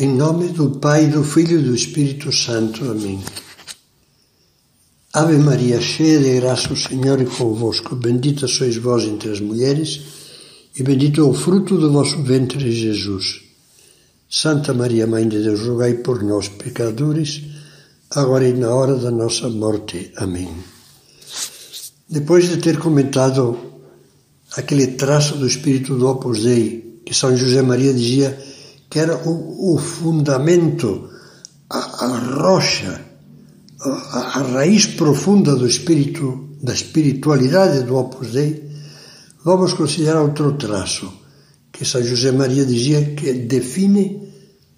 Em nome do Pai, do Filho e do Espírito Santo. Amém. Ave Maria, cheia de graça, o Senhor é convosco. Bendita sois vós entre as mulheres, e bendito é o fruto do vosso ventre, Jesus. Santa Maria, Mãe de Deus, rogai por nós, pecadores, agora e na hora da nossa morte. Amém. Depois de ter comentado aquele traço do espírito do Opus Dei, que São José Maria dizia que era o, o fundamento, a, a rocha, a, a, raiz profunda do espírito, da espiritualidade do Opus Dei, vamos considerar outro traço, que São José Maria dizia que define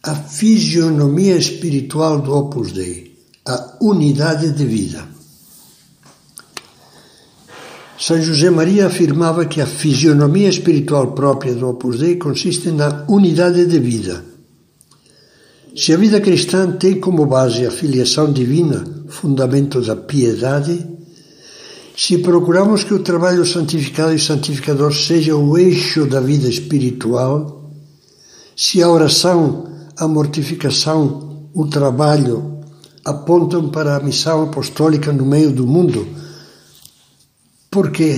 a fisionomia espiritual do Opus Dei, a unidade de vida. São José Maria afirmava que a fisionomia espiritual própria do Opus Dei consiste na unidade de vida. Se a vida cristã tem como base a filiação divina, fundamento da piedade, se procuramos que o trabalho santificado e santificador seja o eixo da vida espiritual, se a oração, a mortificação, o trabalho apontam para a missão apostólica no meio do mundo, porque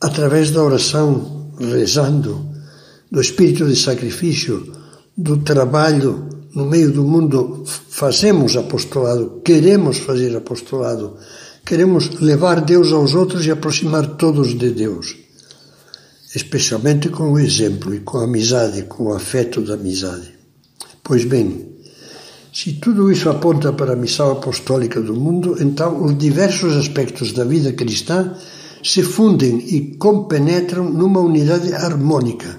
através da oração, rezando, do espírito de sacrifício, do trabalho no meio do mundo, fazemos apostolado, queremos fazer apostolado, queremos levar Deus aos outros e aproximar todos de Deus, especialmente com o exemplo e com a amizade, com o afeto da amizade. Pois bem, se tudo isso aponta para a missão apostólica do mundo, então os diversos aspectos da vida cristã se fundem e compenetram numa unidade harmônica.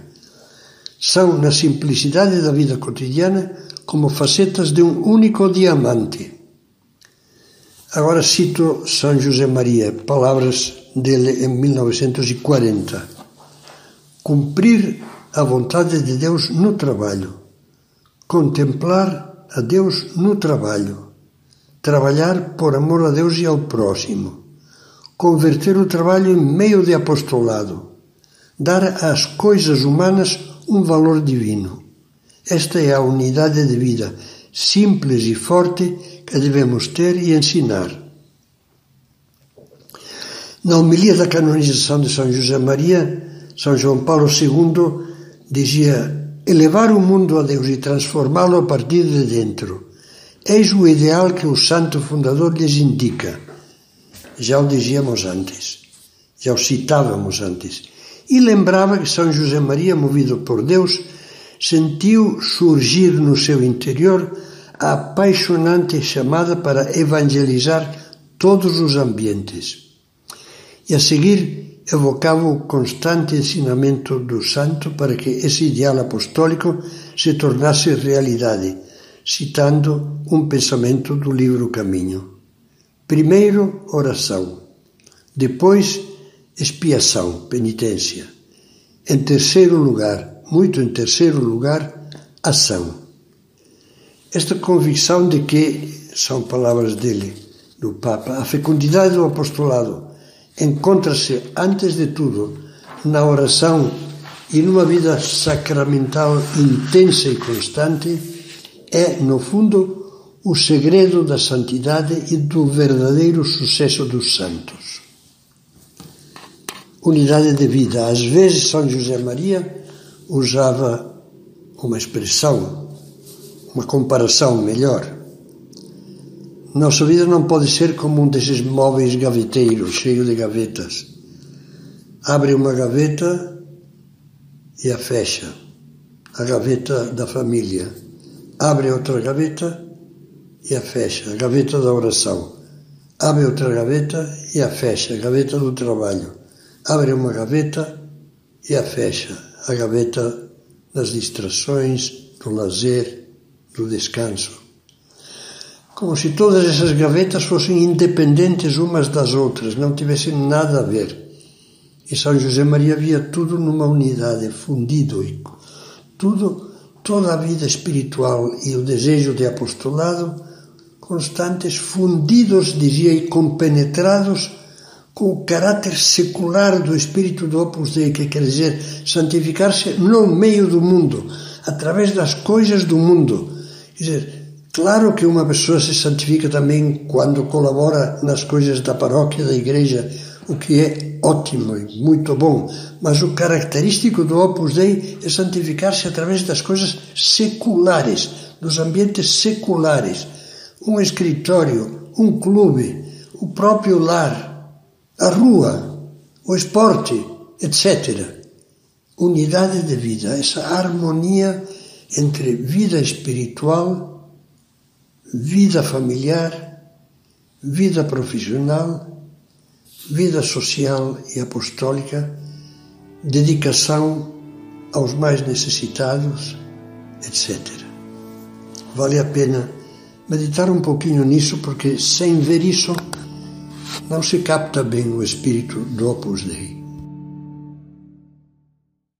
São, na simplicidade da vida cotidiana, como facetas de um único diamante. Agora cito São José Maria, palavras dele em 1940. Cumprir a vontade de Deus no trabalho, contemplar a Deus no trabalho, trabalhar por amor a Deus e ao próximo, converter o trabalho em meio de apostolado, dar às coisas humanas um valor divino. Esta é a unidade de vida simples e forte que devemos ter e ensinar. Na homilia da canonização de São José Maria, São João Paulo II dizia elevar o mundo a Deus e transformá-lo a partir de dentro. Eis o ideal que o santo fundador lhes indica. Já o dizíamos antes, já o citávamos antes. E lembrava que São José Maria, movido por Deus, sentiu surgir no seu interior a apaixonante chamada para evangelizar todos os ambientes. E a seguir evocava o constante ensinamento do santo para que esse ideal apostólico se tornasse realidade, citando um pensamento do livro Caminho. Primeiro, oração. Depois, expiação, penitência. Em terceiro lugar, muito em terceiro lugar, ação. Esta convicção de que, são palavras dele, do Papa, a fecundidade do apostolado encontra-se, antes de tudo, na oração e numa vida sacramental intensa e constante, é, no fundo, o segredo da santidade e do verdadeiro sucesso dos santos. Unidade de vida. Às vezes, São José Maria usava uma expressão, uma comparação melhor nossa vida não pode ser como um desses móveis gaveteiros, cheio de gavetas. Abre uma gaveta e a fecha. A gaveta da família. Abre outra gaveta e a fecha. A gaveta da oração. Abre outra gaveta e a fecha. A gaveta do trabalho. Abre uma gaveta e a fecha. A gaveta das distrações, do lazer, do descanso como se todas essas gavetas fossem independentes umas das outras, não tivessem nada a ver. E São José Maria via tudo numa unidade, fundido, e tudo, toda a vida espiritual e o desejo de apostolado constantes, fundidos, dizia, e compenetrados com o caráter secular do espírito do Opus Dei, que quer dizer santificar-se no meio do mundo, através das coisas do mundo. Quer dizer, claro que uma pessoa se santifica também quando colabora nas coisas da paróquia, da igreja, o que é ótimo e muito bom, mas o característico do Opus Dei é santificar-se através das coisas seculares, dos ambientes seculares. Um escritório, um clube, o próprio lar, a rua, o esporte, etc. Unidade de vida, essa harmonia entre vida espiritual, vida familiar, vida profissional, vida social e apostólica, dedicação aos mais necessitados, etc. Vale a pena meditar um pouquinho nisso, porque sem ver isso não se capta bem o espírito do Opus Dei.